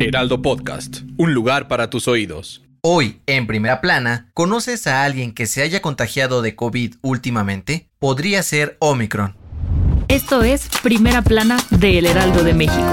Heraldo Podcast, un lugar para tus oídos. Hoy, en primera plana, ¿conoces a alguien que se haya contagiado de COVID últimamente? Podría ser Omicron. Esto es Primera Plana de El Heraldo de México.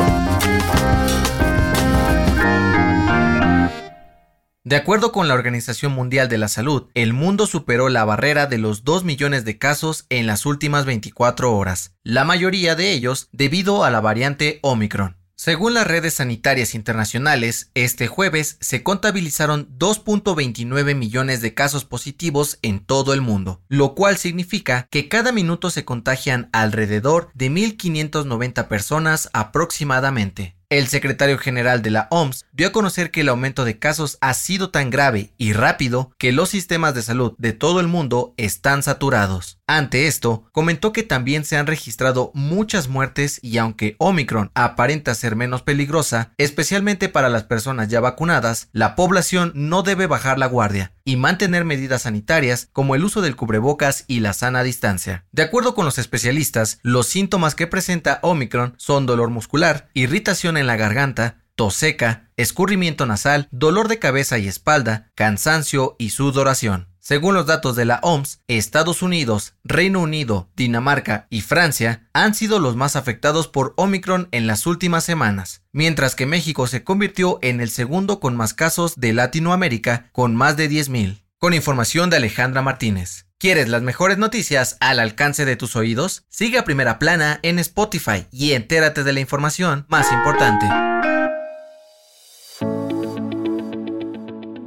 De acuerdo con la Organización Mundial de la Salud, el mundo superó la barrera de los 2 millones de casos en las últimas 24 horas, la mayoría de ellos debido a la variante Omicron. Según las redes sanitarias internacionales, este jueves se contabilizaron 2.29 millones de casos positivos en todo el mundo, lo cual significa que cada minuto se contagian alrededor de 1.590 personas aproximadamente. El secretario general de la OMS dio a conocer que el aumento de casos ha sido tan grave y rápido que los sistemas de salud de todo el mundo están saturados. Ante esto, comentó que también se han registrado muchas muertes y aunque Omicron aparenta ser menos peligrosa, especialmente para las personas ya vacunadas, la población no debe bajar la guardia y mantener medidas sanitarias como el uso del cubrebocas y la sana distancia. De acuerdo con los especialistas, los síntomas que presenta Omicron son dolor muscular, irritación en la garganta, tos seca, escurrimiento nasal, dolor de cabeza y espalda, cansancio y sudoración. Según los datos de la OMS, Estados Unidos, Reino Unido, Dinamarca y Francia han sido los más afectados por Omicron en las últimas semanas, mientras que México se convirtió en el segundo con más casos de Latinoamérica, con más de 10.000. Con información de Alejandra Martínez. ¿Quieres las mejores noticias al alcance de tus oídos? Sigue a Primera Plana en Spotify y entérate de la información más importante.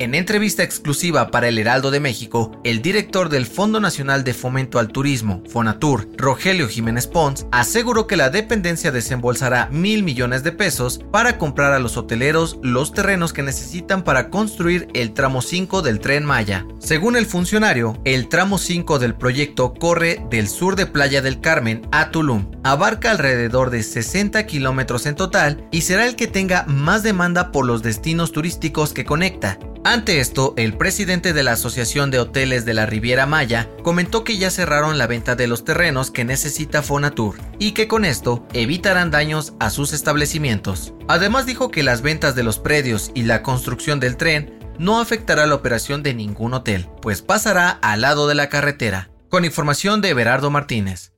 En entrevista exclusiva para el Heraldo de México, el director del Fondo Nacional de Fomento al Turismo, Fonatur, Rogelio Jiménez Pons, aseguró que la dependencia desembolsará mil millones de pesos para comprar a los hoteleros los terrenos que necesitan para construir el tramo 5 del tren Maya. Según el funcionario, el tramo 5 del proyecto corre del sur de Playa del Carmen a Tulum. Abarca alrededor de 60 kilómetros en total y será el que tenga más demanda por los destinos turísticos que conecta. Ante esto, el presidente de la Asociación de Hoteles de la Riviera Maya comentó que ya cerraron la venta de los terrenos que necesita Fonatur y que con esto evitarán daños a sus establecimientos. Además dijo que las ventas de los predios y la construcción del tren no afectará la operación de ningún hotel, pues pasará al lado de la carretera. Con información de Berardo Martínez.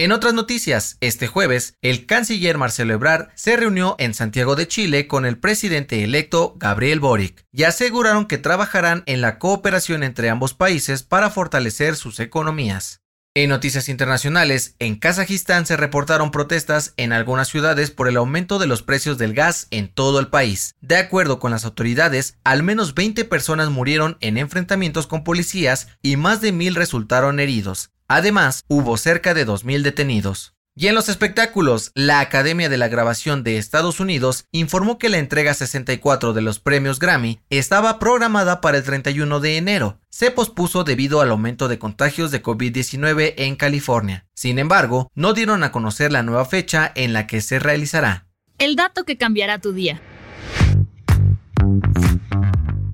En otras noticias, este jueves, el canciller Marcelo Ebrard se reunió en Santiago de Chile con el presidente electo Gabriel Boric y aseguraron que trabajarán en la cooperación entre ambos países para fortalecer sus economías. En noticias internacionales, en Kazajistán se reportaron protestas en algunas ciudades por el aumento de los precios del gas en todo el país. De acuerdo con las autoridades, al menos 20 personas murieron en enfrentamientos con policías y más de mil resultaron heridos. Además, hubo cerca de 2.000 detenidos. Y en los espectáculos, la Academia de la Grabación de Estados Unidos informó que la entrega 64 de los premios Grammy estaba programada para el 31 de enero. Se pospuso debido al aumento de contagios de COVID-19 en California. Sin embargo, no dieron a conocer la nueva fecha en la que se realizará. El dato que cambiará tu día.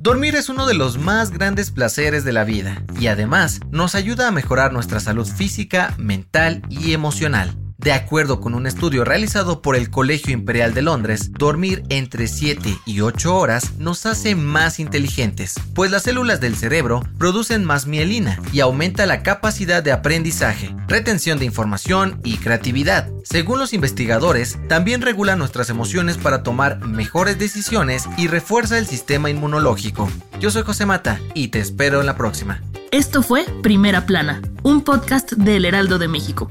Dormir es uno de los más grandes placeres de la vida y además nos ayuda a mejorar nuestra salud física, mental y emocional. De acuerdo con un estudio realizado por el Colegio Imperial de Londres, dormir entre 7 y 8 horas nos hace más inteligentes, pues las células del cerebro producen más mielina y aumenta la capacidad de aprendizaje, retención de información y creatividad. Según los investigadores, también regula nuestras emociones para tomar mejores decisiones y refuerza el sistema inmunológico. Yo soy José Mata y te espero en la próxima. Esto fue Primera Plana, un podcast del Heraldo de México.